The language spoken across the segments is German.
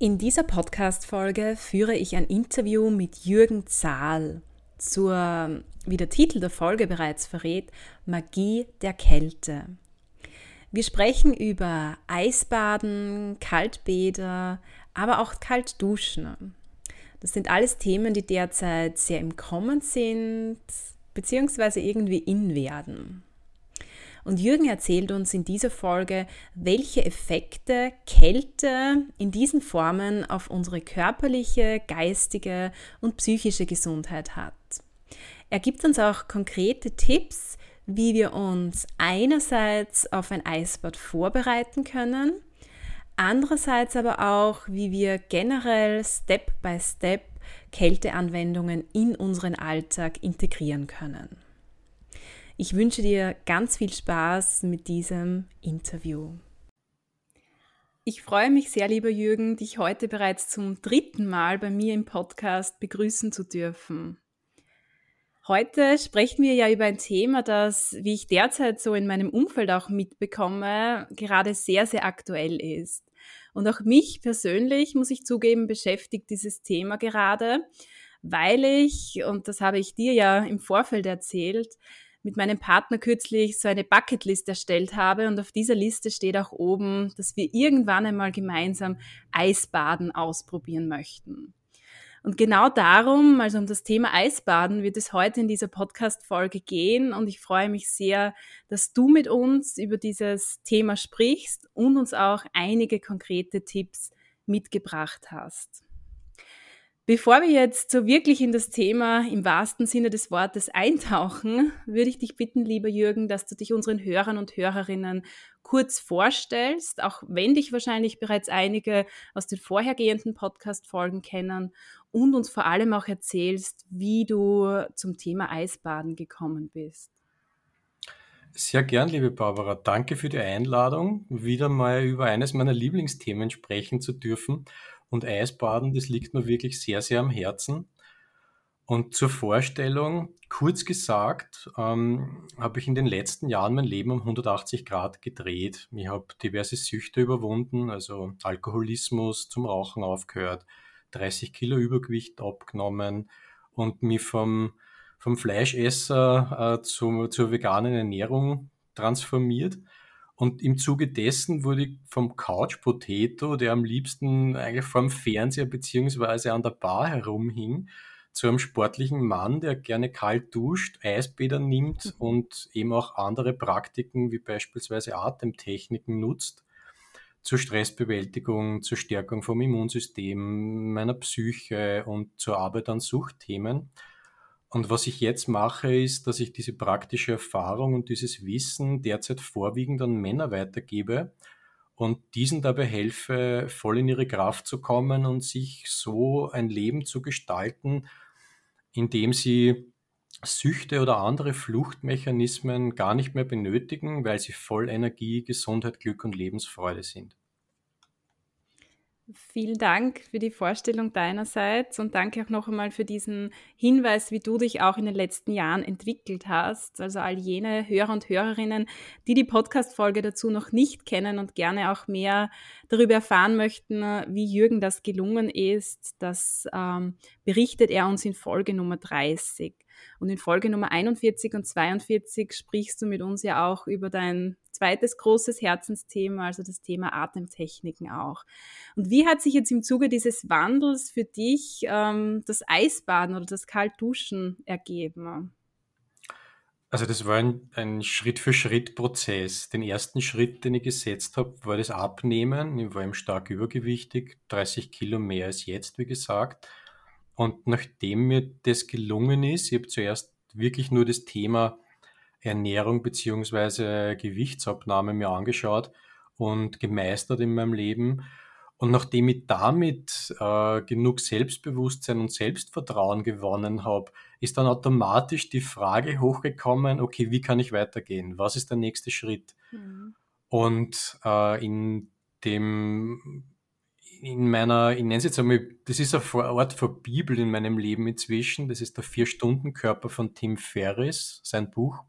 In dieser Podcast-Folge führe ich ein Interview mit Jürgen Zahl zur, wie der Titel der Folge bereits verrät, Magie der Kälte. Wir sprechen über Eisbaden, Kaltbäder, aber auch Kaltduschen. Das sind alles Themen, die derzeit sehr im Kommen sind, beziehungsweise irgendwie in werden. Und Jürgen erzählt uns in dieser Folge, welche Effekte Kälte in diesen Formen auf unsere körperliche, geistige und psychische Gesundheit hat. Er gibt uns auch konkrete Tipps, wie wir uns einerseits auf ein Eisbad vorbereiten können, andererseits aber auch, wie wir generell Step by Step Kälteanwendungen in unseren Alltag integrieren können. Ich wünsche dir ganz viel Spaß mit diesem Interview. Ich freue mich sehr, lieber Jürgen, dich heute bereits zum dritten Mal bei mir im Podcast begrüßen zu dürfen. Heute sprechen wir ja über ein Thema, das, wie ich derzeit so in meinem Umfeld auch mitbekomme, gerade sehr, sehr aktuell ist. Und auch mich persönlich, muss ich zugeben, beschäftigt dieses Thema gerade, weil ich, und das habe ich dir ja im Vorfeld erzählt, mit meinem Partner kürzlich so eine Bucketlist erstellt habe und auf dieser Liste steht auch oben, dass wir irgendwann einmal gemeinsam Eisbaden ausprobieren möchten. Und genau darum, also um das Thema Eisbaden, wird es heute in dieser Podcast-Folge gehen. Und ich freue mich sehr, dass du mit uns über dieses Thema sprichst und uns auch einige konkrete Tipps mitgebracht hast. Bevor wir jetzt so wirklich in das Thema im wahrsten Sinne des Wortes eintauchen, würde ich dich bitten, lieber Jürgen, dass du dich unseren Hörern und Hörerinnen kurz vorstellst, auch wenn dich wahrscheinlich bereits einige aus den vorhergehenden Podcast-Folgen kennen und uns vor allem auch erzählst, wie du zum Thema Eisbaden gekommen bist. Sehr gern, liebe Barbara. Danke für die Einladung, wieder mal über eines meiner Lieblingsthemen sprechen zu dürfen. Und Eisbaden, das liegt mir wirklich sehr, sehr am Herzen. Und zur Vorstellung, kurz gesagt, ähm, habe ich in den letzten Jahren mein Leben um 180 Grad gedreht. Ich habe diverse Süchte überwunden, also Alkoholismus, zum Rauchen aufgehört, 30 Kilo Übergewicht abgenommen und mich vom, vom Fleischesser äh, zu, zur veganen Ernährung transformiert. Und im Zuge dessen wurde ich vom Couch Potato, der am liebsten eigentlich vorm Fernseher beziehungsweise an der Bar herumhing, zu einem sportlichen Mann, der gerne kalt duscht, Eisbäder nimmt und eben auch andere Praktiken wie beispielsweise Atemtechniken nutzt zur Stressbewältigung, zur Stärkung vom Immunsystem, meiner Psyche und zur Arbeit an Suchtthemen. Und was ich jetzt mache, ist, dass ich diese praktische Erfahrung und dieses Wissen derzeit vorwiegend an Männer weitergebe und diesen dabei helfe, voll in ihre Kraft zu kommen und sich so ein Leben zu gestalten, in dem sie Süchte oder andere Fluchtmechanismen gar nicht mehr benötigen, weil sie voll Energie, Gesundheit, Glück und Lebensfreude sind. Vielen Dank für die Vorstellung deinerseits und danke auch noch einmal für diesen Hinweis, wie du dich auch in den letzten Jahren entwickelt hast. Also all jene Hörer und Hörerinnen, die die Podcast-Folge dazu noch nicht kennen und gerne auch mehr darüber erfahren möchten, wie Jürgen das gelungen ist, das ähm, berichtet er uns in Folge Nummer 30. Und in Folge Nummer 41 und 42 sprichst du mit uns ja auch über dein zweites großes Herzensthema, also das Thema Atemtechniken auch. Und wie hat sich jetzt im Zuge dieses Wandels für dich ähm, das Eisbaden oder das Kaltduschen ergeben? Also das war ein, ein Schritt-für-Schritt-Prozess. Den ersten Schritt, den ich gesetzt habe, war das Abnehmen. Ich war eben stark übergewichtig, 30 Kilo mehr als jetzt, wie gesagt. Und nachdem mir das gelungen ist, ich habe zuerst wirklich nur das Thema Ernährung beziehungsweise Gewichtsabnahme mir angeschaut und gemeistert in meinem Leben. Und nachdem ich damit äh, genug Selbstbewusstsein und Selbstvertrauen gewonnen habe, ist dann automatisch die Frage hochgekommen, okay, wie kann ich weitergehen? Was ist der nächste Schritt? Mhm. Und äh, in dem, in meiner, ich nenne es jetzt einmal, das ist eine Art von Bibel in meinem Leben inzwischen, das ist der Vier-Stunden-Körper von Tim Ferriss, sein Buch.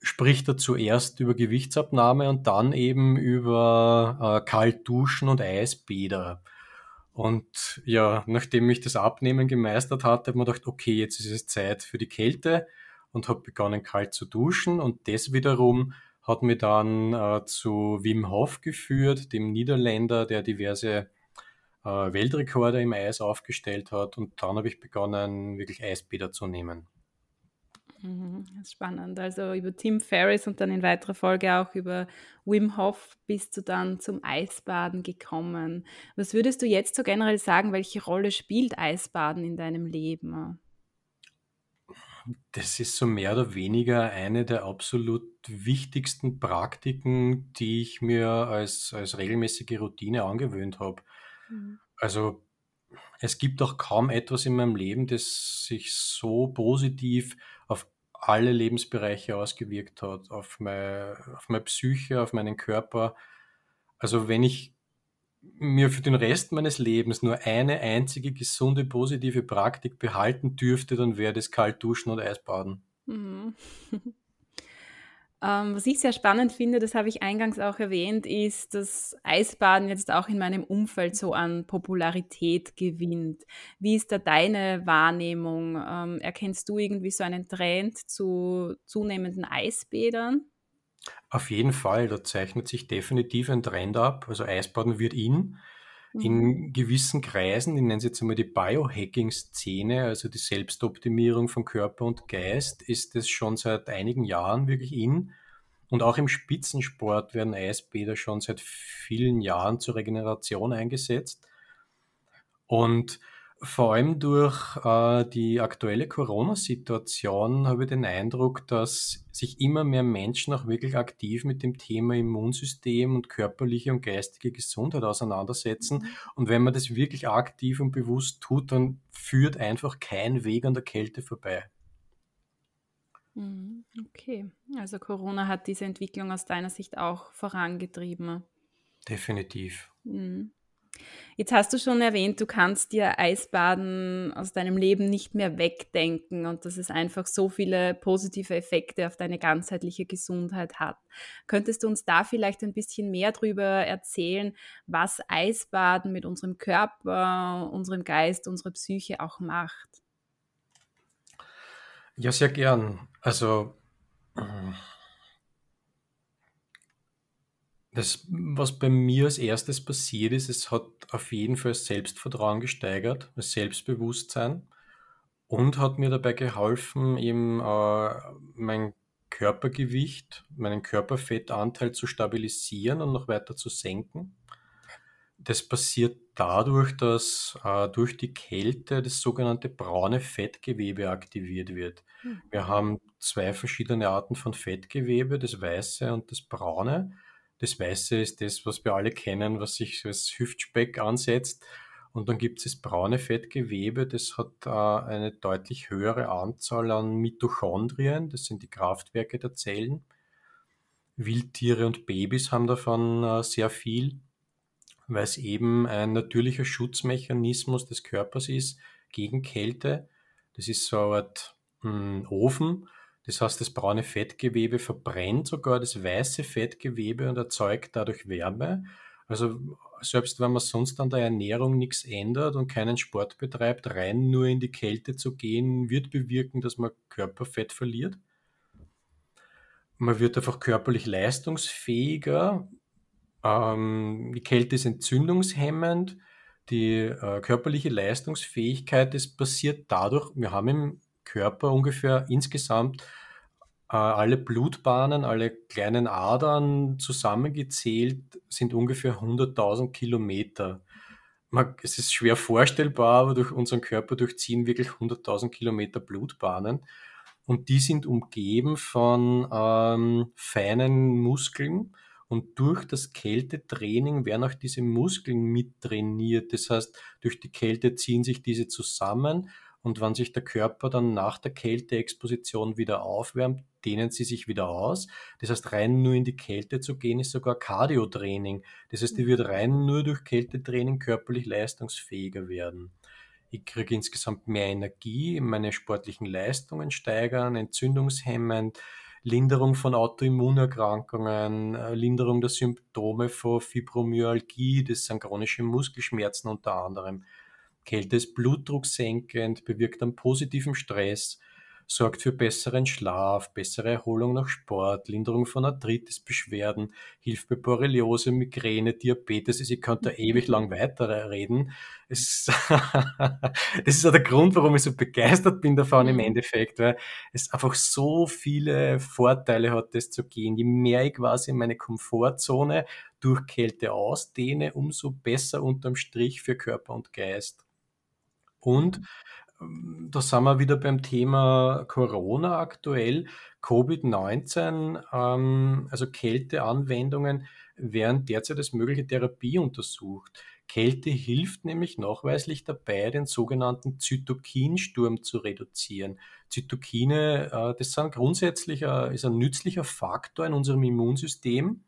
Spricht er zuerst über Gewichtsabnahme und dann eben über äh, Kaltduschen und Eisbäder. Und ja, nachdem ich das Abnehmen gemeistert hatte, habe ich mir gedacht, okay, jetzt ist es Zeit für die Kälte und habe begonnen kalt zu duschen. Und das wiederum hat mich dann äh, zu Wim Hof geführt, dem Niederländer, der diverse äh, Weltrekorde im Eis aufgestellt hat und dann habe ich begonnen, wirklich Eisbäder zu nehmen. Mhm, spannend. Also über Tim Ferriss und dann in weiterer Folge auch über Wim Hof bist du dann zum Eisbaden gekommen. Was würdest du jetzt so generell sagen, welche Rolle spielt Eisbaden in deinem Leben? Das ist so mehr oder weniger eine der absolut wichtigsten Praktiken, die ich mir als, als regelmäßige Routine angewöhnt habe. Mhm. Also es gibt auch kaum etwas in meinem Leben, das sich so positiv auf alle Lebensbereiche ausgewirkt hat, auf meine, auf meine Psyche, auf meinen Körper. Also wenn ich mir für den Rest meines Lebens nur eine einzige gesunde, positive Praktik behalten dürfte, dann wäre das kalt duschen und Eisbaden. Mhm. Ähm, was ich sehr spannend finde, das habe ich eingangs auch erwähnt, ist, dass Eisbaden jetzt auch in meinem Umfeld so an Popularität gewinnt. Wie ist da deine Wahrnehmung? Ähm, erkennst du irgendwie so einen Trend zu zunehmenden Eisbädern? Auf jeden Fall, da zeichnet sich definitiv ein Trend ab. Also Eisbaden wird in. In mhm. gewissen Kreisen, ich nenne es jetzt einmal die Biohacking-Szene, also die Selbstoptimierung von Körper und Geist, ist es schon seit einigen Jahren wirklich in. Und auch im Spitzensport werden Eisbäder schon seit vielen Jahren zur Regeneration eingesetzt. Und vor allem durch äh, die aktuelle Corona-Situation habe ich den Eindruck, dass sich immer mehr Menschen auch wirklich aktiv mit dem Thema Immunsystem und körperliche und geistige Gesundheit auseinandersetzen. Mhm. Und wenn man das wirklich aktiv und bewusst tut, dann führt einfach kein Weg an der Kälte vorbei. Mhm, okay, also Corona hat diese Entwicklung aus deiner Sicht auch vorangetrieben. Definitiv. Mhm. Jetzt hast du schon erwähnt, du kannst dir Eisbaden aus deinem Leben nicht mehr wegdenken und dass es einfach so viele positive Effekte auf deine ganzheitliche Gesundheit hat. Könntest du uns da vielleicht ein bisschen mehr darüber erzählen, was Eisbaden mit unserem Körper, unserem Geist, unserer Psyche auch macht? Ja, sehr gern. Also Das, was bei mir als erstes passiert ist, es hat auf jeden Fall das Selbstvertrauen gesteigert, das Selbstbewusstsein und hat mir dabei geholfen, eben äh, mein Körpergewicht, meinen Körperfettanteil zu stabilisieren und noch weiter zu senken. Das passiert dadurch, dass äh, durch die Kälte das sogenannte braune Fettgewebe aktiviert wird. Mhm. Wir haben zwei verschiedene Arten von Fettgewebe, das weiße und das braune. Das Weiße ist das, was wir alle kennen, was sich als Hüftspeck ansetzt. Und dann gibt es das braune Fettgewebe, das hat äh, eine deutlich höhere Anzahl an Mitochondrien, das sind die Kraftwerke der Zellen. Wildtiere und Babys haben davon äh, sehr viel, weil es eben ein natürlicher Schutzmechanismus des Körpers ist gegen Kälte. Das ist so eine Art mh, hm, Ofen, das heißt, das braune Fettgewebe verbrennt sogar das weiße Fettgewebe und erzeugt dadurch Wärme. Also selbst wenn man sonst an der Ernährung nichts ändert und keinen Sport betreibt, rein nur in die Kälte zu gehen, wird bewirken, dass man Körperfett verliert. Man wird einfach körperlich leistungsfähiger. Ähm, die Kälte ist entzündungshemmend. Die äh, körperliche Leistungsfähigkeit, das passiert dadurch, wir haben im Körper ungefähr insgesamt Äh, alle Blutbahnen, alle kleinen Adern zusammengezählt sind ungefähr 100.000 Kilometer. Man, es ist schwer vorstellbar, aber durch unseren Körper durchziehen wirklich 100.000 Kilometer Blutbahnen. Und die sind umgeben von ähm, feinen Muskeln. Und durch das Kältetraining werden auch diese Muskeln mittrainiert. Das heißt, durch die Kälte ziehen sich diese zusammen und wenn sich der Körper dann nach der Kälteexposition wieder aufwärmt, dehnen sie sich wieder aus. Das heißt, rein nur in die Kälte zu gehen, ist sogar Cardiotraining. Das heißt, ich würde rein nur durch Kältetraining körperlich leistungsfähiger werden. Ich kriege insgesamt mehr Energie, meine sportlichen Leistungen steigern, entzündungshemmend, Linderung von Autoimmunerkrankungen, äh, Linderung der Symptome von Fibromyalgie, das sind chronische Muskelschmerzen unter anderem. Kälte ist blutdrucksenkend, bewirkt einen positiven Stress, sorgt für besseren Schlaf, bessere Erholung nach Sport, Linderung von Arthritis-Beschwerden, hilft bei Borreliose, Migräne, Diabetes. Also ich könnte da ewig lang weiterreden. Es das ist auch der Grund, warum ich so begeistert bin davon im mhm. Endeffekt, weil es einfach so viele Vorteile hat, das zu gehen. Je mehr ich quasi meine Komfortzone durch Kälte ausdehne, umso besser unterm Strich für Körper und Geist. Und ähm, da sind wir wieder beim Thema Corona aktuell. Covid-19, ähm, also Kälteanwendungen, werden derzeit als mögliche Therapie untersucht. Kälte hilft nämlich nachweislich dabei, den sogenannten Zytokinsturm zu reduzieren. Zytokine, äh, das sind grundsätzlich ein, ist ein nützlicher Faktor in unserem Immunsystem.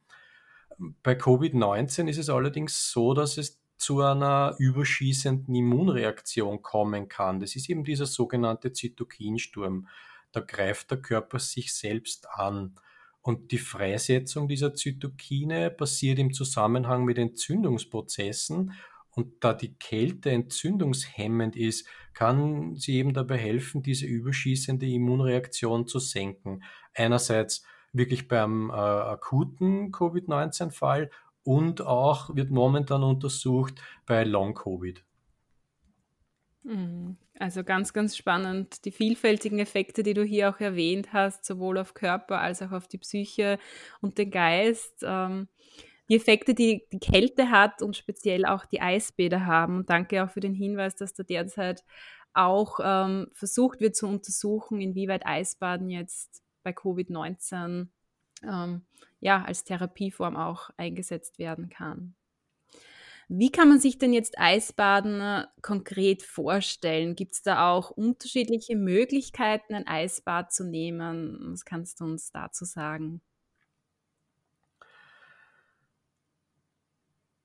Bei Covid-19 ist es allerdings so, dass es zu einer überschießenden Immunreaktion kommen kann. Das ist eben dieser sogenannte Zytokinsturm. Da greift der Körper sich selbst an. Und die Freisetzung dieser Zytokine passiert im Zusammenhang mit Entzündungsprozessen. Und da die Kälte entzündungshemmend ist, kann sie eben dabei helfen, diese überschießende Immunreaktion zu senken. Einerseits wirklich beim äh, akuten Covid-19-Fall und auch wird momentan untersucht bei Long-Covid. Mhm. Also ganz, ganz spannend. Die vielfältigen Effekte, die du hier auch erwähnt hast, sowohl auf Körper als auch auf die Psyche und den Geist. Ähm, die Effekte, die die Kälte hat und speziell auch die Eisbäder haben. danke auch für den Hinweis, dass da derzeit auch ähm, versucht wird zu untersuchen, inwieweit Eisbaden jetzt bei Covid-19 ähm, ja, als Therapieform auch eingesetzt werden kann. Wie kann man sich denn jetzt Eisbaden äh, konkret vorstellen? Gibt es da auch unterschiedliche Möglichkeiten, ein Eisbad zu nehmen? Was kannst du uns dazu sagen?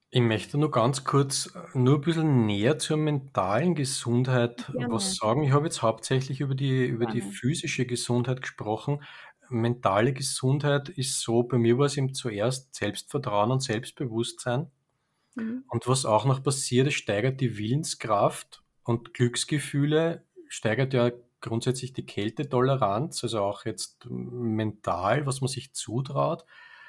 Ich möchte nur ganz kurz äh, nur ein bisschen näher zur mentalen Gesundheit Gerne. was sagen. Ich habe jetzt hauptsächlich über die, über die physische Gesundheit gesprochen mentale Gesundheit ist so, bei mir war es eben zuerst Selbstvertrauen und Selbstbewusstsein. Mhm. Und was auch noch passiert, es steigert die Willenskraft und Glücksgefühle, steigert ja grundsätzlich die Kältetoleranz, also auch jetzt mental, was man sich zutraut,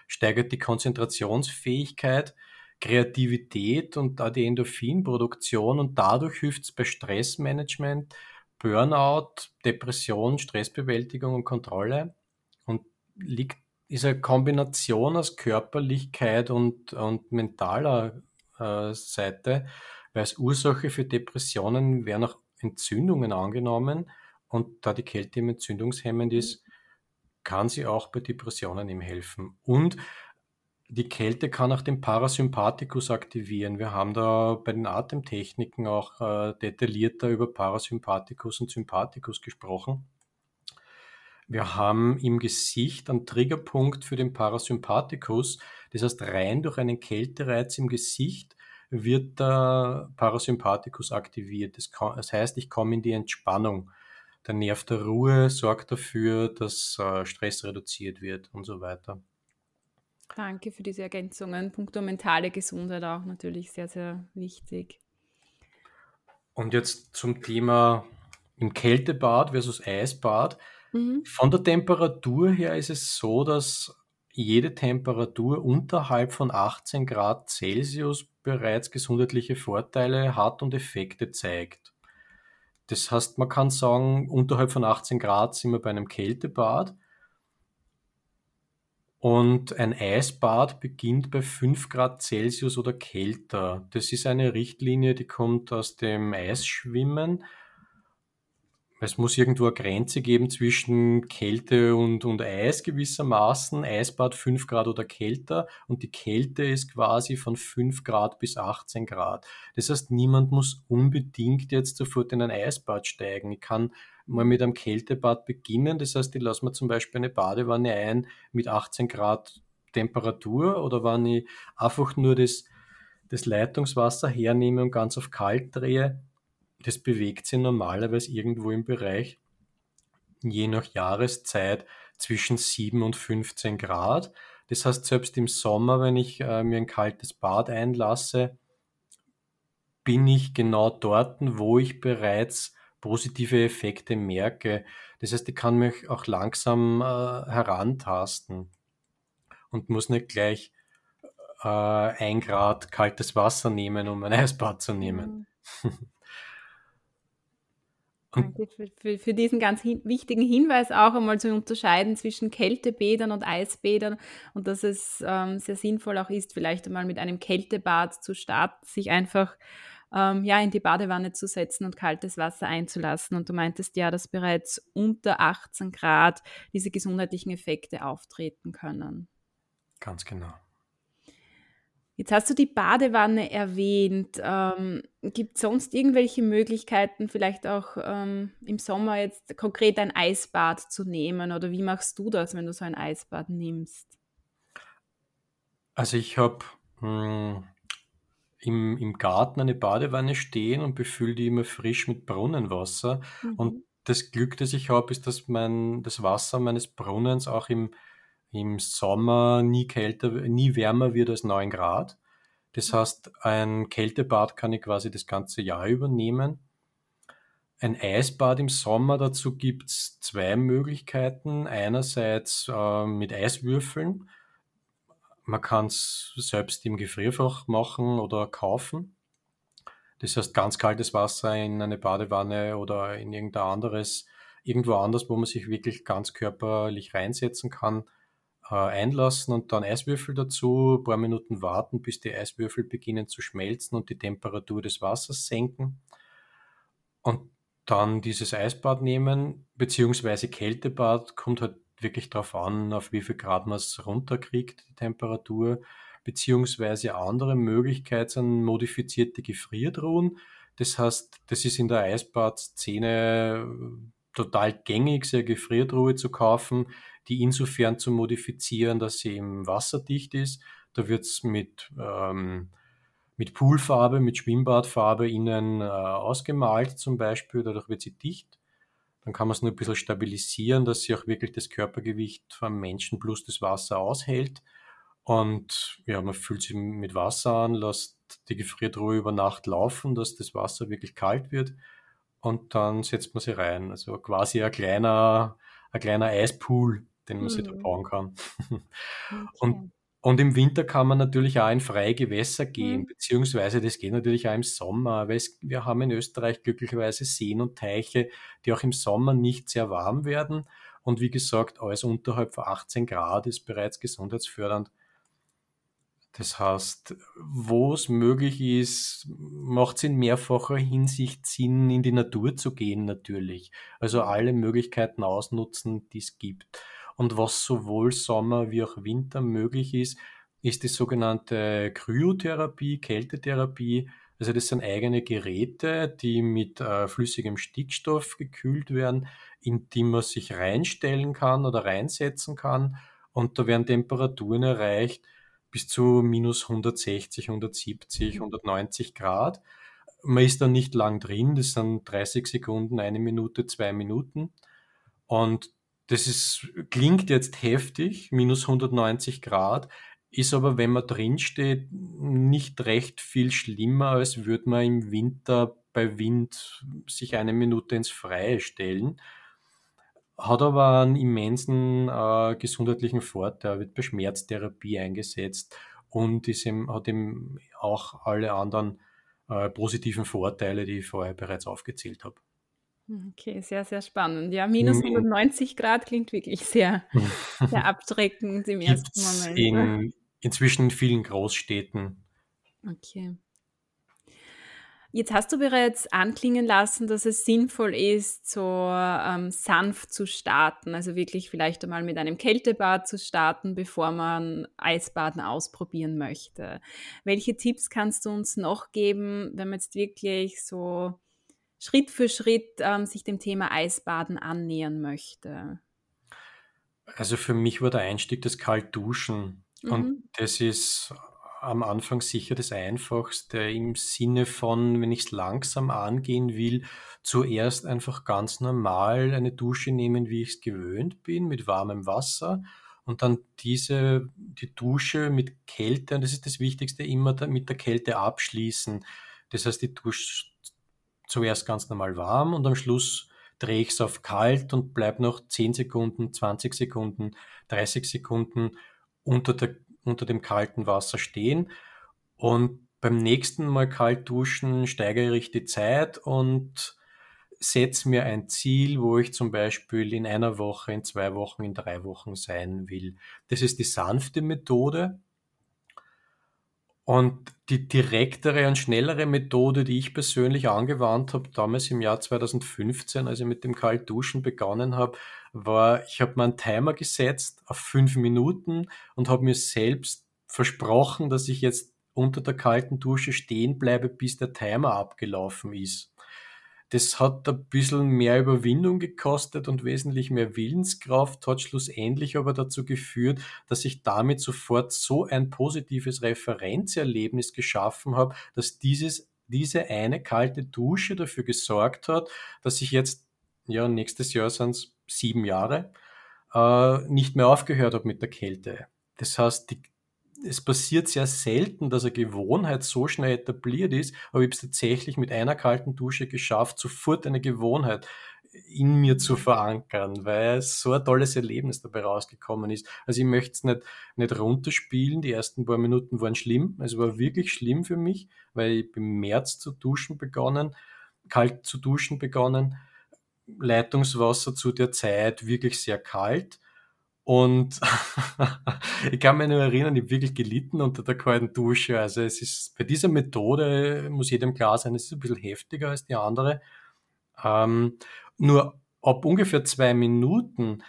steigert die Konzentrationsfähigkeit, Kreativität und auch die Endorphinproduktion und dadurch hilft es bei Stressmanagement, Burnout, Depression, Stressbewältigung und Kontrolle liegt, ist eine Kombination aus Körperlichkeit und, und mentaler äh, Seite, weil als Ursache für Depressionen werden auch Entzündungen angenommen und da die Kälte im entzündungshemmend ist, kann sie auch bei Depressionen ihm helfen. Und die Kälte kann auch den Parasympathikus aktivieren. Wir haben da bei den Atemtechniken auch äh, detaillierter über Parasympathikus und Sympathikus gesprochen. Wir haben im Gesicht einen Triggerpunkt für den Parasympathikus. Das heißt, rein durch einen Kältereiz im Gesicht wird der Parasympathikus aktiviert. Das, kann, das heißt, ich komme in die Entspannung. Der Nerv der Ruhe sorgt dafür, dass äh, Stress reduziert wird und so weiter. Danke für diese Ergänzungen. Punkto mentale Gesundheit auch natürlich sehr, sehr wichtig. Und jetzt zum Thema im Kältebad versus Eisbad. Mhm. Von der Temperatur her ist es so, dass jede Temperatur unterhalb von 18 Grad Celsius bereits gesundheitliche Vorteile hat und Effekte zeigt. Das heißt, man kann sagen, unterhalb von 18 Grad sind wir bei einem Kältebad. Und ein Eisbad beginnt bei 5 Grad Celsius oder kälter. Das ist eine Richtlinie, die kommt aus dem Eisschwimmen es muss irgendwo eine Grenze geben zwischen Kälte und, und Eis gewissermaßen. Eisbad 5 Grad oder kälter und die Kälte ist quasi von 5 Grad bis 18 Grad. Das heißt, niemand muss unbedingt jetzt sofort in ein Eisbad steigen. Ich kann mal mit einem Kältebad beginnen. Das heißt, ich lasse mir zum Beispiel eine Badewanne ein mit 18 Grad Temperatur oder wenn ich einfach nur das, das Leitungswasser hernehme und ganz auf kalt drehe, das bewegt sich normalerweise irgendwo im Bereich, je nach Jahreszeit, zwischen 7 und 15 Grad. Das heißt, selbst im Sommer, wenn ich äh, mir ein kaltes Bad einlasse, bin ich genau dort, wo ich bereits positive Effekte merke. Das heißt, ich kann mich auch langsam äh, herantasten und muss nicht gleich äh, ein Grad kaltes Wasser nehmen, um ein Eisbad zu nehmen. Mhm. Danke für, für, für, diesen ganz hin, wichtigen Hinweis auch einmal zu unterscheiden zwischen Kältebädern und Eisbädern und dass es ähm, sehr sinnvoll auch ist, vielleicht einmal mit einem Kältebad zu starten, sich einfach ähm, ja, in die Badewanne zu setzen und kaltes Wasser einzulassen. Und du meintest ja, dass bereits unter 18 Grad diese gesundheitlichen Effekte auftreten können. Ganz genau. Jetzt hast du die Badewanne erwähnt. Ähm, Gibt es sonst irgendwelche Möglichkeiten, vielleicht auch ähm, im Sommer jetzt konkret ein Eisbad zu nehmen? Oder wie machst du das, wenn du so ein Eisbad nimmst? Also ich habe hm, im, im Garten eine Badewanne stehen und befülle die immer frisch mit Brunnenwasser. Mhm. Und das Glück, das ich habe, ist, dass mein, das Wasser meines Brunnens auch im im Sommer nie kälter, nie wärmer wird als 9 Grad. Das heißt, ein Kältebad kann ich quasi das ganze Jahr übernehmen. Ein Eisbad im Sommer, dazu gibt es zwei Möglichkeiten. Einerseits äh, mit Eiswürfeln. Man kann es selbst im Gefrierfach machen oder kaufen. Das heißt, ganz kaltes Wasser in eine Badewanne oder in irgendein anderes, irgendwo anders, wo man sich wirklich ganz körperlich reinsetzen kann, einlassen und dann Eiswürfel dazu, ein paar Minuten warten, bis die Eiswürfel beginnen zu schmelzen und die Temperatur des Wassers senken. Und dann dieses Eisbad nehmen, beziehungsweise Kältebad, kommt halt wirklich darauf an, auf wie viel Grad man es runterkriegt, die Temperatur, beziehungsweise andere Möglichkeit sind modifizierte Gefriertruhen. Das heißt, das ist in der Eisbadszene total gängig, sehr Gefriertruhe zu kaufen, die insofern zu modifizieren, dass sie im wasserdicht ist. Da wird es mit, ähm, mit Poolfarbe, mit Schwimmbadfarbe innen äh, ausgemalt zum Beispiel, dadurch wird sie dicht. Dann kann man es nur ein bisschen stabilisieren, dass sie auch wirklich das Körpergewicht vom Menschen plus das Wasser aushält. Und ja, man füllt sie mit Wasser an, lässt die Gefriertruhe über Nacht laufen, dass das Wasser wirklich kalt wird. Und dann setzt man sie rein. Also quasi ein kleiner, ein kleiner Eispool, den man mhm. sich da bauen kann. Okay. Und, und im Winter kann man natürlich auch in freie Gewässer gehen, mhm. beziehungsweise das geht natürlich auch im Sommer, weil es, wir haben in Österreich glücklicherweise Seen und Teiche, die auch im Sommer nicht sehr warm werden. Und wie gesagt, alles unterhalb von 18 Grad ist bereits gesundheitsfördernd. Das heißt, wo es möglich ist, macht es in mehrfacher Hinsicht Sinn, in die Natur zu gehen natürlich. Also alle Möglichkeiten ausnutzen, die es gibt. Und was sowohl Sommer wie auch Winter möglich ist, ist die sogenannte Kryotherapie, Kältetherapie. Also das sind eigene Geräte, die mit äh, flüssigem Stickstoff gekühlt werden, in die man sich reinstellen kann oder reinsetzen kann. Und da werden Temperaturen erreicht bis zu minus 160, 170, 190 Grad. Man ist dann nicht lang drin, das sind 30 Sekunden, eine Minute, zwei Minuten. Und das ist, klingt jetzt heftig, minus 190 Grad, ist aber, wenn man drinsteht, nicht recht viel schlimmer, als würde man im Winter bei Wind sich eine Minute ins Freie stellen. Hat aber einen immensen äh, gesundheitlichen Vorteil, wird bei Schmerztherapie eingesetzt und ist eben, hat eben auch alle anderen äh, positiven Vorteile, die ich vorher bereits aufgezählt habe. Okay, sehr, sehr spannend. Ja, minus 190 Grad klingt wirklich sehr, sehr abschreckend im ersten Gibt's Moment. in inzwischen in vielen Großstädten. Okay. Jetzt hast du bereits anklingen lassen, dass es sinnvoll ist, so ähm, sanft zu starten, also wirklich vielleicht einmal mit einem Kältebad zu starten, bevor man Eisbaden ausprobieren möchte. Welche Tipps kannst du uns noch geben, wenn man jetzt wirklich so Schritt für Schritt ähm, sich dem Thema Eisbaden annähern möchte? Also für mich war der Einstieg das Kaltduschen. Und Mhm. das ist am Anfang sicher das Einfachste im Sinne von, wenn ich es langsam angehen will, zuerst einfach ganz normal eine Dusche nehmen, wie ich es gewöhnt bin, mit warmem Wasser. Und dann diese, die Dusche mit Kälte, und das ist das Wichtigste, immer mit der Kälte abschließen. Das heißt, die Dusche zuerst ganz normal warm und am Schluss drehe ich es auf kalt und bleibe noch 10 Sekunden, 20 Sekunden, 30 Sekunden unter, der, unter dem kalten Wasser stehen. Und beim nächsten Mal kalt duschen steigere ich die Zeit und setze mir ein Ziel, wo ich zum Beispiel in einer Woche, in zwei Wochen, in drei Wochen sein will. Das ist die sanfte Methode. Und die direktere und schnellere Methode, die ich persönlich angewandt habe, damals im Jahr 2015, als ich mit dem Kaltduschen begonnen habe, war, ich habe mir einen Timer gesetzt auf fünf Minuten und habe mir selbst versprochen, dass ich jetzt unter der kalten Dusche stehen bleibe, bis der Timer abgelaufen ist. Das hat ein bisschen mehr Überwindung gekostet und wesentlich mehr Willenskraft, hat schlussendlich aber dazu geführt, dass ich damit sofort so ein positives Referenzerlebnis geschaffen habe, dass dieses, diese eine kalte Dusche dafür gesorgt hat, dass ich jetzt, ja, nächstes Jahr sind es sieben Jahre, äh, nicht mehr aufgehört habe mit der Kälte. Das heißt, die, es passiert sehr selten, dass eine Gewohnheit so schnell etabliert ist, aber ich habe es tatsächlich mit einer kalten Dusche geschafft, sofort eine Gewohnheit in mir zu verankern, weil so ein tolles Erlebnis dabei rausgekommen ist. Also ich möchte es nicht, nicht runterspielen. Die ersten paar Minuten waren schlimm. Es war wirklich schlimm für mich, weil ich im März zu duschen begonnen, kalt zu duschen begonnen. Leitungswasser zu der Zeit wirklich sehr kalt. Und ich kann mich nur erinnern, ich habe wirklich gelitten unter der kalten Dusche. Also es ist bei dieser Methode, muss jedem klar sein, es ist ein bisschen heftiger als die andere. Ähm, nur ab ungefähr zwei Minuten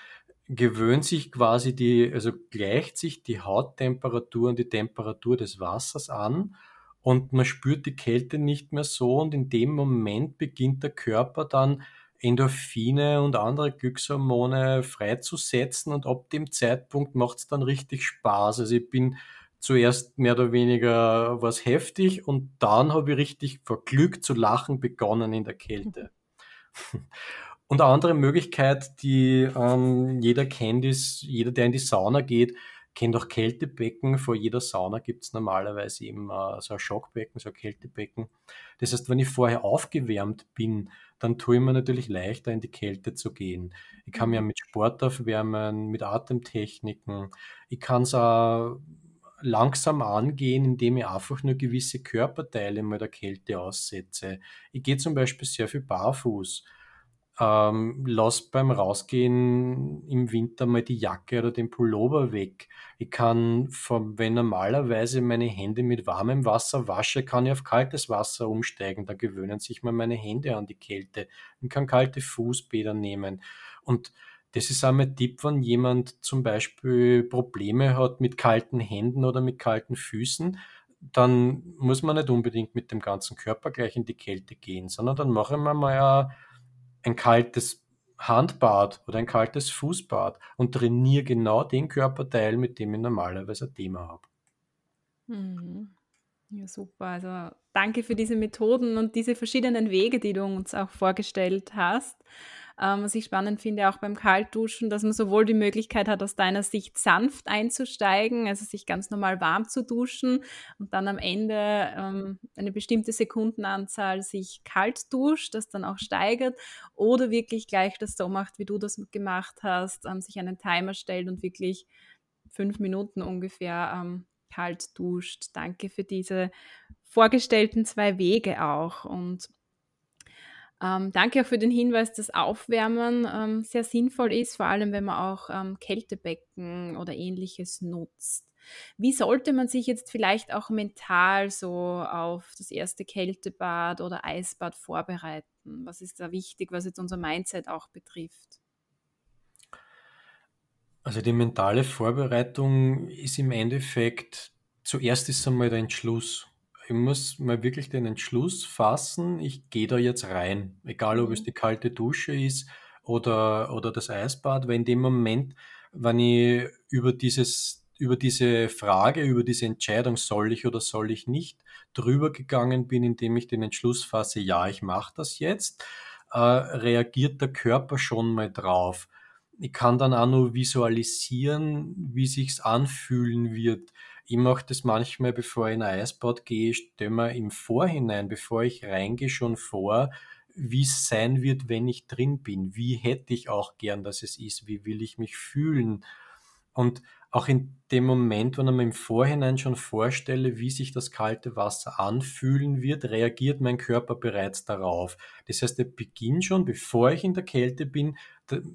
gewöhnt sich quasi die, also gleicht sich die Hauttemperatur und die Temperatur des Wassers an und man spürt die Kälte nicht mehr so und in dem Moment beginnt der Körper dann Endorphine und andere Glückshormone freizusetzen und ab dem Zeitpunkt macht es dann richtig Spaß. Also ich bin zuerst mehr oder weniger was heftig und dann habe ich richtig vor Glück zu lachen begonnen in der Kälte. Und eine andere Möglichkeit, die ähm, jeder kennt, ist, jeder, der in die Sauna geht, kennt auch Kältebecken. Vor jeder Sauna gibt es normalerweise eben äh, so ein Schockbecken, so ein Kältebecken. Das heißt, wenn ich vorher aufgewärmt bin, dann tue ich mir natürlich leichter, in die Kälte zu gehen. Ich kann mir mit Sport aufwärmen, mit Atemtechniken. Ich kann es auch langsam angehen, indem ich einfach nur gewisse Körperteile mal der Kälte aussetze. Ich gehe zum Beispiel sehr viel barfuß. Ähm, lass beim Rausgehen im Winter mal die Jacke oder den Pullover weg. Ich kann, wenn normalerweise meine Hände mit warmem Wasser wasche, kann ich auf kaltes Wasser umsteigen. Da gewöhnen sich mal meine Hände an die Kälte. Ich kann kalte Fußbäder nehmen. Und das ist auch mein Tipp, wenn jemand zum Beispiel Probleme hat mit kalten Händen oder mit kalten Füßen, dann muss man nicht unbedingt mit dem ganzen Körper gleich in die Kälte gehen, sondern dann machen wir mal ein, ein kaltes Handbad oder ein kaltes Fußbad und trainiere genau den Körperteil, mit dem ich normalerweise ein Thema habe. Mhm. Ja, super. Also danke für diese Methoden und diese verschiedenen Wege, die du uns auch vorgestellt hast. Ähm, was ich spannend finde, auch beim Kaltduschen, dass man sowohl die Möglichkeit hat, aus deiner Sicht sanft einzusteigen, also sich ganz normal warm zu duschen und dann am Ende ähm, eine bestimmte Sekundenanzahl sich kalt duscht, das dann auch steigert, oder wirklich gleich das so macht, wie du das gemacht hast, ähm, sich einen Timer stellt und wirklich fünf Minuten ungefähr ähm, kalt duscht. Danke für diese vorgestellten zwei Wege auch. Und Ähm, danke auch für den Hinweis, dass Aufwärmen ähm, sehr sinnvoll ist, vor allem wenn man auch ähm, Kältebecken oder ähnliches nutzt. Wie sollte man sich jetzt vielleicht auch mental so auf das erste Kältebad oder Eisbad vorbereiten? Was ist da wichtig, was jetzt unser Mindset auch betrifft? Also die mentale Vorbereitung ist im Endeffekt, zuerst ist einmal der Entschluss. Ich muss mal wirklich den Entschluss fassen, ich gehe da jetzt rein. Egal, ob es Mhm. die kalte Dusche ist oder, oder das Eisbad, weil in dem Moment, wenn ich über dieses, über diese Frage, über diese Entscheidung, soll ich oder soll ich nicht, drüber gegangen bin, indem ich den Entschluss fasse, ja, ich mache das jetzt, äh, reagiert der Körper schon mal drauf. Ich kann dann auch nur visualisieren, wie sich's anfühlen wird. Ich mache das manchmal, bevor ich in ein Eisbad gehe, stelle mir im Vorhinein, bevor ich reingehe, schon vor, wie es sein wird, wenn ich drin bin. Wie hätte ich auch gern, dass es ist? Wie will ich mich fühlen? Und auch in dem Moment, wenn ich mir im Vorhinein schon vorstelle, wie sich das kalte Wasser anfühlen wird, reagiert mein Körper bereits darauf. Das heißt, er beginnt schon, bevor ich in der Kälte bin,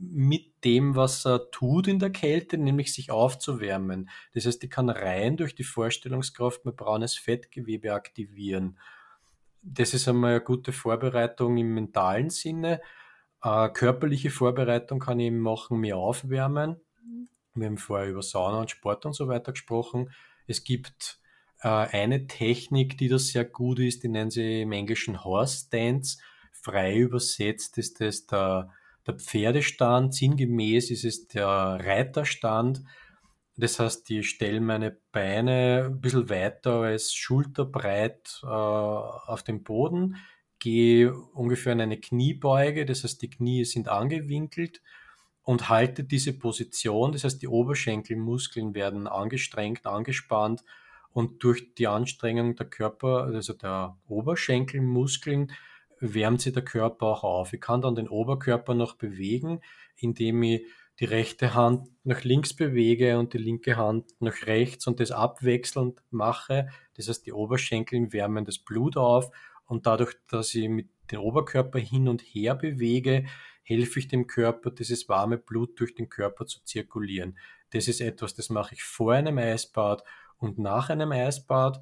mit dem, was er tut in der Kälte, nämlich sich aufzuwärmen. Das heißt, ich kann rein durch die Vorstellungskraft mein braunes Fettgewebe aktivieren. Das ist einmal eine gute Vorbereitung im mentalen Sinne. Äh, körperliche Vorbereitung kann ich machen, mir aufwärmen. Wir haben vorher über Sauna und Sport und so weiter gesprochen. Es gibt äh, eine Technik, die das sehr gut ist, die nennen sie im Englischen Horse Stance. Frei übersetzt ist es der, der Pferdestand, sinngemäß ist es der Reiterstand. Das heißt, ich stelle meine Beine ein bisschen weiter als schulterbreit äh, auf den Boden, gehe ungefähr in eine Kniebeuge, das heißt, die Knie sind angewinkelt und halte diese Position. Das heißt, die Oberschenkelmuskeln werden angestrengt, angespannt und durch die Anstrengung der Körper, also der Oberschenkelmuskeln, wärmt sich der Körper auch auf. Ich kann dann den Oberkörper noch bewegen, indem ich die rechte Hand nach links bewege und die linke Hand nach rechts und das abwechselnd mache. Das heißt, die Oberschenkel wärmen das Blut auf und dadurch, dass ich mit dem Oberkörper hin und her bewege, helfe ich dem Körper, dieses warme Blut durch den Körper zu zirkulieren. Das ist etwas, das mache ich vor einem Eisbad und nach einem Eisbad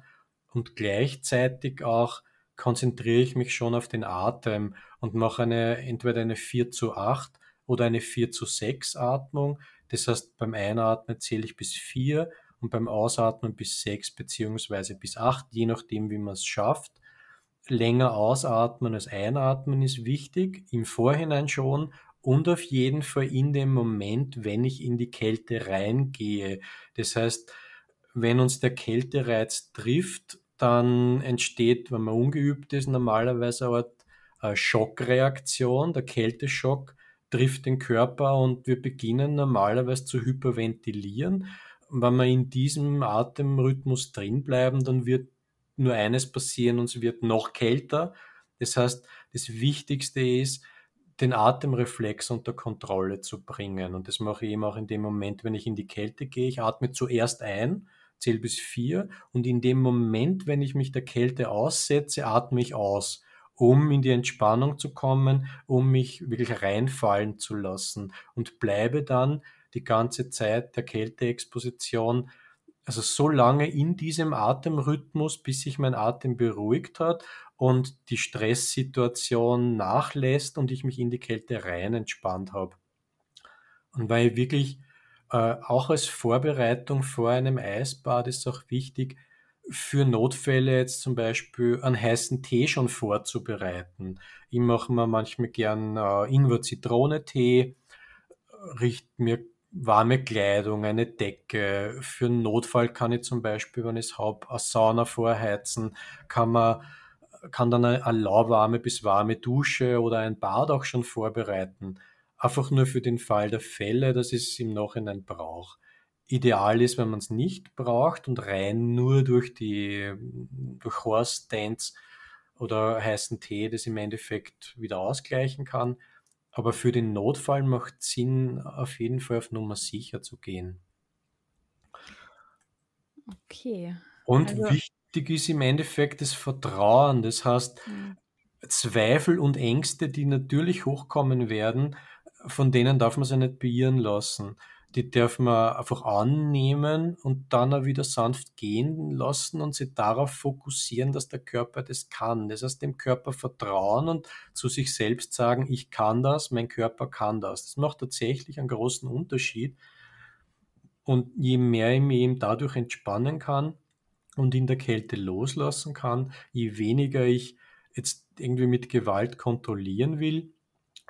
und gleichzeitig auch konzentriere ich mich schon auf den Atem und mache eine, entweder eine 4 zu 8 oder eine 4 zu 6 Atmung. Das heißt, beim Einatmen zähle ich bis 4 und beim Ausatmen bis 6 beziehungsweise bis 8, je nachdem, wie man es schafft. Länger ausatmen als einatmen ist wichtig, im Vorhinein schon und auf jeden Fall in dem Moment, wenn ich in die Kälte reingehe. Das heißt, wenn uns der Kältereiz trifft, dann entsteht, wenn man ungeübt ist, normalerweise eine Art äh, Schockreaktion. Der Kälteschock trifft den Körper und wir beginnen normalerweise zu hyperventilieren. Wenn wir in diesem Atemrhythmus drin bleiben, dann wird nur eines passieren, uns wird noch kälter. Das heißt, das Wichtigste ist, den Atemreflex unter Kontrolle zu bringen. Und das mache ich eben auch in dem Moment, wenn ich in die Kälte gehe. Ich atme zuerst ein, zähle bis vier und in dem Moment, wenn ich mich der Kälte aussetze, atme ich aus, um in die Entspannung zu kommen, um mich wirklich reinfallen zu lassen und bleibe dann die ganze Zeit der Kälteexposition also so lange in diesem Atemrhythmus, bis sich mein Atem beruhigt hat und die Stresssituation nachlässt und ich mich in die Kälte rein entspannt habe. Und weil ich wirklich äh, auch als Vorbereitung vor einem Eisbad ist auch wichtig, für Notfälle jetzt zum Beispiel einen heißen Tee schon vorzubereiten. Ich mache mir manchmal gern äh, Ingwer-Zitrone-Tee, richte mir warme Kleidung, eine Decke. Für einen Notfall kann ich zum Beispiel, wenn ich es habe, eine Sauna vorheizen, kann man kann dann eine, eine lauwarme bis warme Dusche oder ein Bad auch schon vorbereiten. Einfach nur für den Fall der Fälle, dass ich es im Nachhinein brauche. Ideal ist, wenn man es nicht braucht und rein nur durch die durch Horse Dance oder heißen Tee das im Endeffekt wieder ausgleichen kann. Aber für den Notfall macht Sinn, auf jeden Fall auf Nummer sicher zu gehen. Okay. Und Also, wichtig ist im Endeffekt das Vertrauen. Das heißt, mm, Zweifel und Ängste, die natürlich hochkommen werden, von denen darf man sich nicht beirren lassen. Die darf man einfach annehmen und dann auch wieder sanft gehen lassen und sich darauf fokussieren, dass der Körper das kann. Das heißt, dem Körper vertrauen und zu sich selbst sagen, ich kann das, mein Körper kann das. Das macht tatsächlich einen großen Unterschied. Und je mehr ich mich eben dadurch entspannen kann und in der Kälte loslassen kann, je weniger ich jetzt irgendwie mit Gewalt kontrollieren will,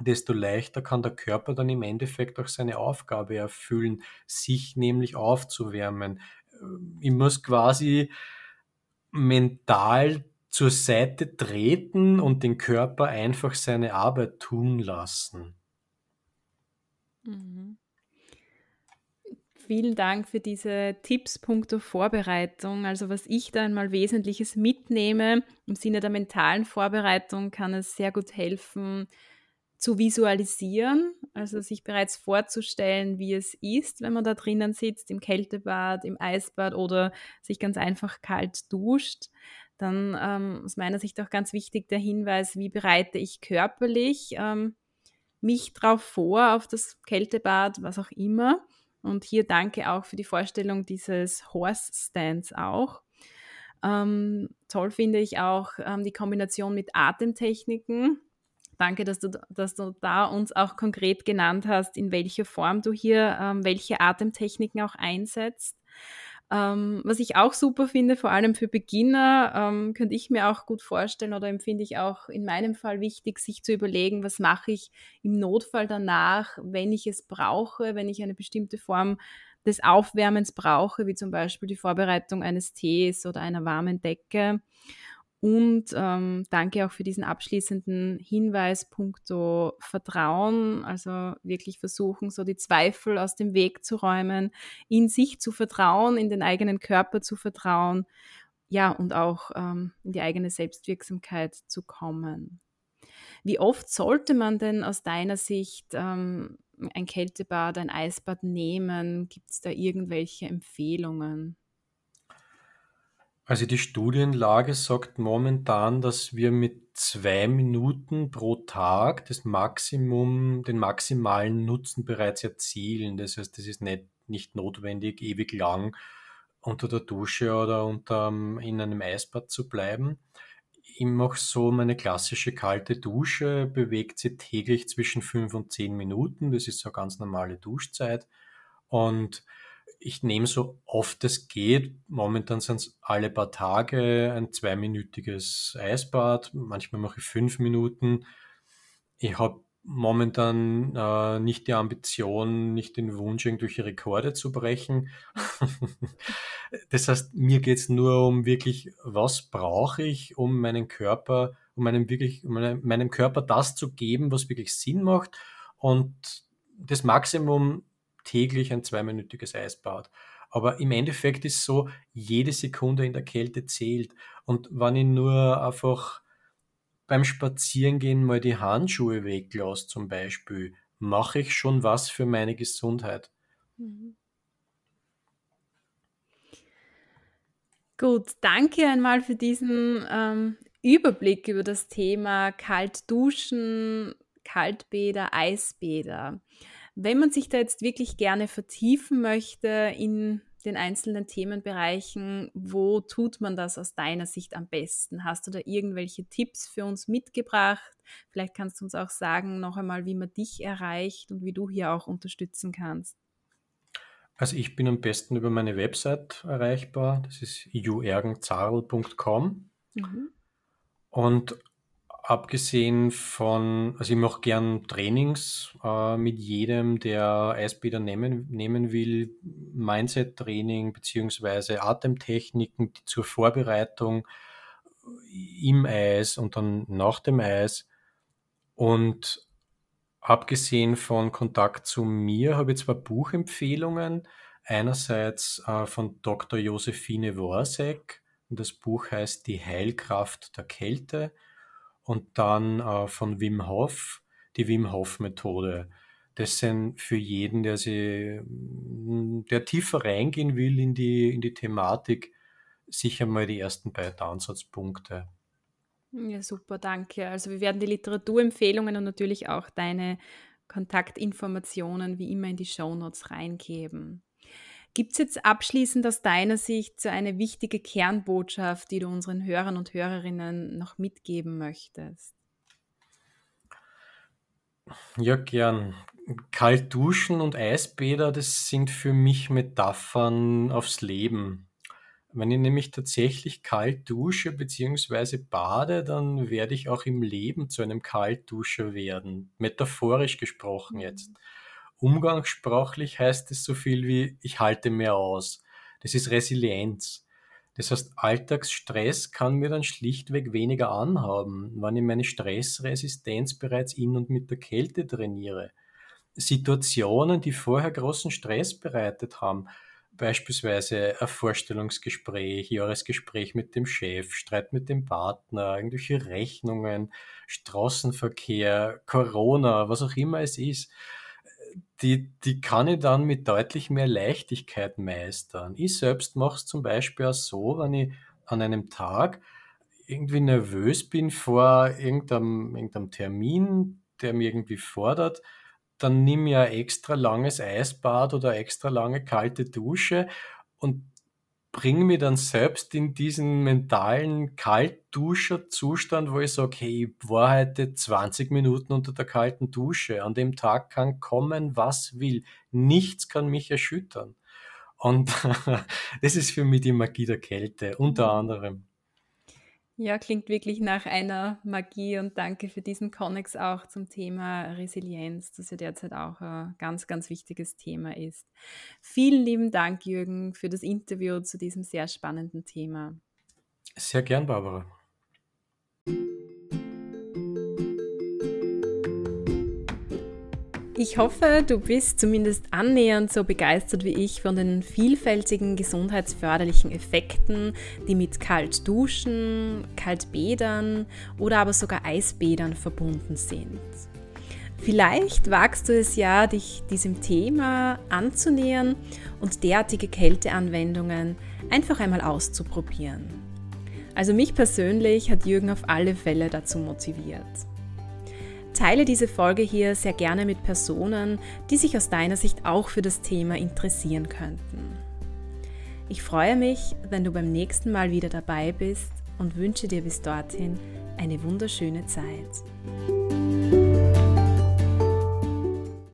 desto leichter kann der Körper dann im Endeffekt auch seine Aufgabe erfüllen, sich nämlich aufzuwärmen. Ähm, ich muss quasi mental zur Seite treten und den Körper einfach seine Arbeit tun lassen. Mhm. Vielen Dank für diese Tipps punkto Vorbereitung. Also was ich da einmal Wesentliches mitnehme, im Sinne der mentalen Vorbereitung kann es sehr gut helfen, zu visualisieren, also sich bereits vorzustellen, wie es ist, wenn man da drinnen sitzt, im Kältebad, im Eisbad oder sich ganz einfach kalt duscht. Dann ähm, aus meiner Sicht auch ganz wichtig der Hinweis, wie bereite ich körperlich ähm, mich drauf vor, auf das Kältebad, was auch immer. Und hier danke auch für die Vorstellung dieses Horse Stands auch. Ähm, toll finde ich auch ähm, die Kombination mit Atemtechniken danke, dass du, dass du da uns auch konkret genannt hast, in welcher Form du hier ähm, welche Atemtechniken auch einsetzt. Ähm, was ich auch super finde, vor allem für Beginner, ähm, könnte ich mir auch gut vorstellen oder empfinde ich auch in meinem Fall wichtig, sich zu überlegen, was mache ich im Notfall danach, wenn ich es brauche, wenn ich eine bestimmte Form des Aufwärmens brauche, wie zum Beispiel die Vorbereitung eines Tees oder einer warmen Decke. Und ähm, danke auch für diesen abschließenden Hinweis punkto Vertrauen. Also wirklich versuchen, so die Zweifel aus dem Weg zu räumen, in sich zu vertrauen, in den eigenen Körper zu vertrauen. Ja, und auch ähm, in die eigene Selbstwirksamkeit zu kommen. Wie oft sollte man denn aus deiner Sicht ähm, ein Kältebad, ein Eisbad nehmen? Gibt es da irgendwelche Empfehlungen? Also die Studienlage sagt momentan, dass wir mit zwei Minuten pro Tag das Maximum, den maximalen Nutzen bereits erzielen. Das heißt, es ist nicht, nicht notwendig, ewig lang unter der Dusche oder unter, in einem Eisbad zu bleiben. Ich mache so meine klassische kalte Dusche, bewegt sie täglich zwischen fünf und zehn Minuten. Das ist so eine ganz normale Duschzeit. Und ich nehme so oft es geht. Momentan sind es alle paar Tage ein zweiminütiges Eisbad. Manchmal mache ich fünf Minuten. Ich habe momentan äh, nicht die Ambition, nicht den Wunsch, irgendwelche Rekorde zu brechen. das heißt, mir geht es nur um wirklich, was brauche ich, um meinen Körper, um meinem wirklich, um meinem, meinem Körper das zu geben, was wirklich Sinn macht. Und das Maximum täglich ein zweiminütiges Eisbad. Aber im Endeffekt ist so, jede Sekunde in der Kälte zählt. Und wenn ich nur einfach beim Spazierengehen mal die Handschuhe weglasse zum Beispiel, mache ich schon was für meine Gesundheit. Mhm. Gut, danke einmal für diesen ähm, Überblick über das Thema Kaltduschen, Kaltbäder, Eisbäder. Wenn man sich da jetzt wirklich gerne vertiefen möchte in den einzelnen Themenbereichen, wo tut man das aus deiner Sicht am besten? Hast du da irgendwelche Tipps für uns mitgebracht? Vielleicht kannst du uns auch sagen noch einmal, wie man dich erreicht und wie du hier auch unterstützen kannst. Also ich bin am besten über meine Website erreichbar. Das ist juergenzarl.com. Mhm. Und abgesehen von, also ich mache gern Trainings äh, mit jedem, der Eisbäder nehmen, nehmen will, Mindset-Training beziehungsweise Atemtechniken zur Vorbereitung im Eis und dann nach dem Eis. Und abgesehen von Kontakt zu mir habe ich zwei Buchempfehlungen. Einerseits äh, von Dr. Josephine Worsek. Das Buch heißt Die Heilkraft der Kälte und dann äh, von Wim Hof die Wim Hof Methode. Das sind für jeden, der sie, mm, der tiefer reingehen will in die, in die Thematik, sicher mal die ersten beiden Ansatzpunkte. Ja, super, danke. Also wir werden die Literaturempfehlungen und natürlich auch deine Kontaktinformationen wie immer in die Shownotes reingeben. Gibt es jetzt abschließend aus deiner Sicht so eine wichtige Kernbotschaft, die du unseren Hörern und Hörerinnen noch mitgeben möchtest? Ja, gern. Kalt duschen und Eisbäder, das sind für mich Metaphern aufs Leben. Wenn ich nämlich tatsächlich kalt dusche bzw. bade, dann werde ich auch im Leben zu einem Kaltduscher werden. Metaphorisch gesprochen mhm. Umgangssprachlich heißt es so viel wie ich halte mehr aus. Das ist Resilienz. Das heißt, Alltagsstress kann mir dann schlichtweg weniger anhaben, wenn ich meine Stressresistenz bereits in und mit der Kälte trainiere. Situationen, die vorher großen Stress bereitet haben, beispielsweise ein Vorstellungsgespräch, Jahresgespräch mit dem Chef, Streit mit dem Partner, irgendwelche Rechnungen, Straßenverkehr, Corona, was auch immer es ist, die, die kann ich dann mit deutlich mehr Leichtigkeit meistern. Ich selbst mache es zum Beispiel auch so, wenn ich an einem Tag irgendwie nervös bin vor irgendeinem, irgendeinem Termin, der mir irgendwie fordert, dann nimm ja extra langes Eisbad oder extra lange kalte Dusche und bring mich dann selbst in diesen mentalen Kaltduscher-Zustand, wo ich sage, hey, ich war heute 20 Minuten unter der kalten Dusche. An dem Tag kann kommen, was will. Nichts kann mich erschüttern. Und das ist für mich die Magie der Kälte, unter mhm. anderem. Ja, klingt wirklich nach einer Magie und danke für diesen Konnex auch zum Thema Resilienz, das ja derzeit auch ein ganz, ganz wichtiges Thema ist. Vielen lieben Dank, Jürgen, für das Interview zu diesem sehr spannenden Thema. Sehr gern, Barbara. Ich hoffe, du bist zumindest annähernd so begeistert wie ich von den vielfältigen gesundheitsförderlichen Effekten, die mit Kaltduschen, Kaltbädern oder aber sogar Eisbädern verbunden sind. Vielleicht wagst du es ja, dich diesem Thema anzunähern und derartige Kälteanwendungen einfach einmal auszuprobieren. Also mich persönlich hat Jürgen auf alle Fälle dazu motiviert. Teile diese Folge hier sehr gerne mit Personen, die sich aus deiner Sicht auch für das Thema interessieren könnten. Ich freue mich, wenn du beim nächsten Mal wieder dabei bist und wünsche dir bis dorthin eine wunderschöne Zeit.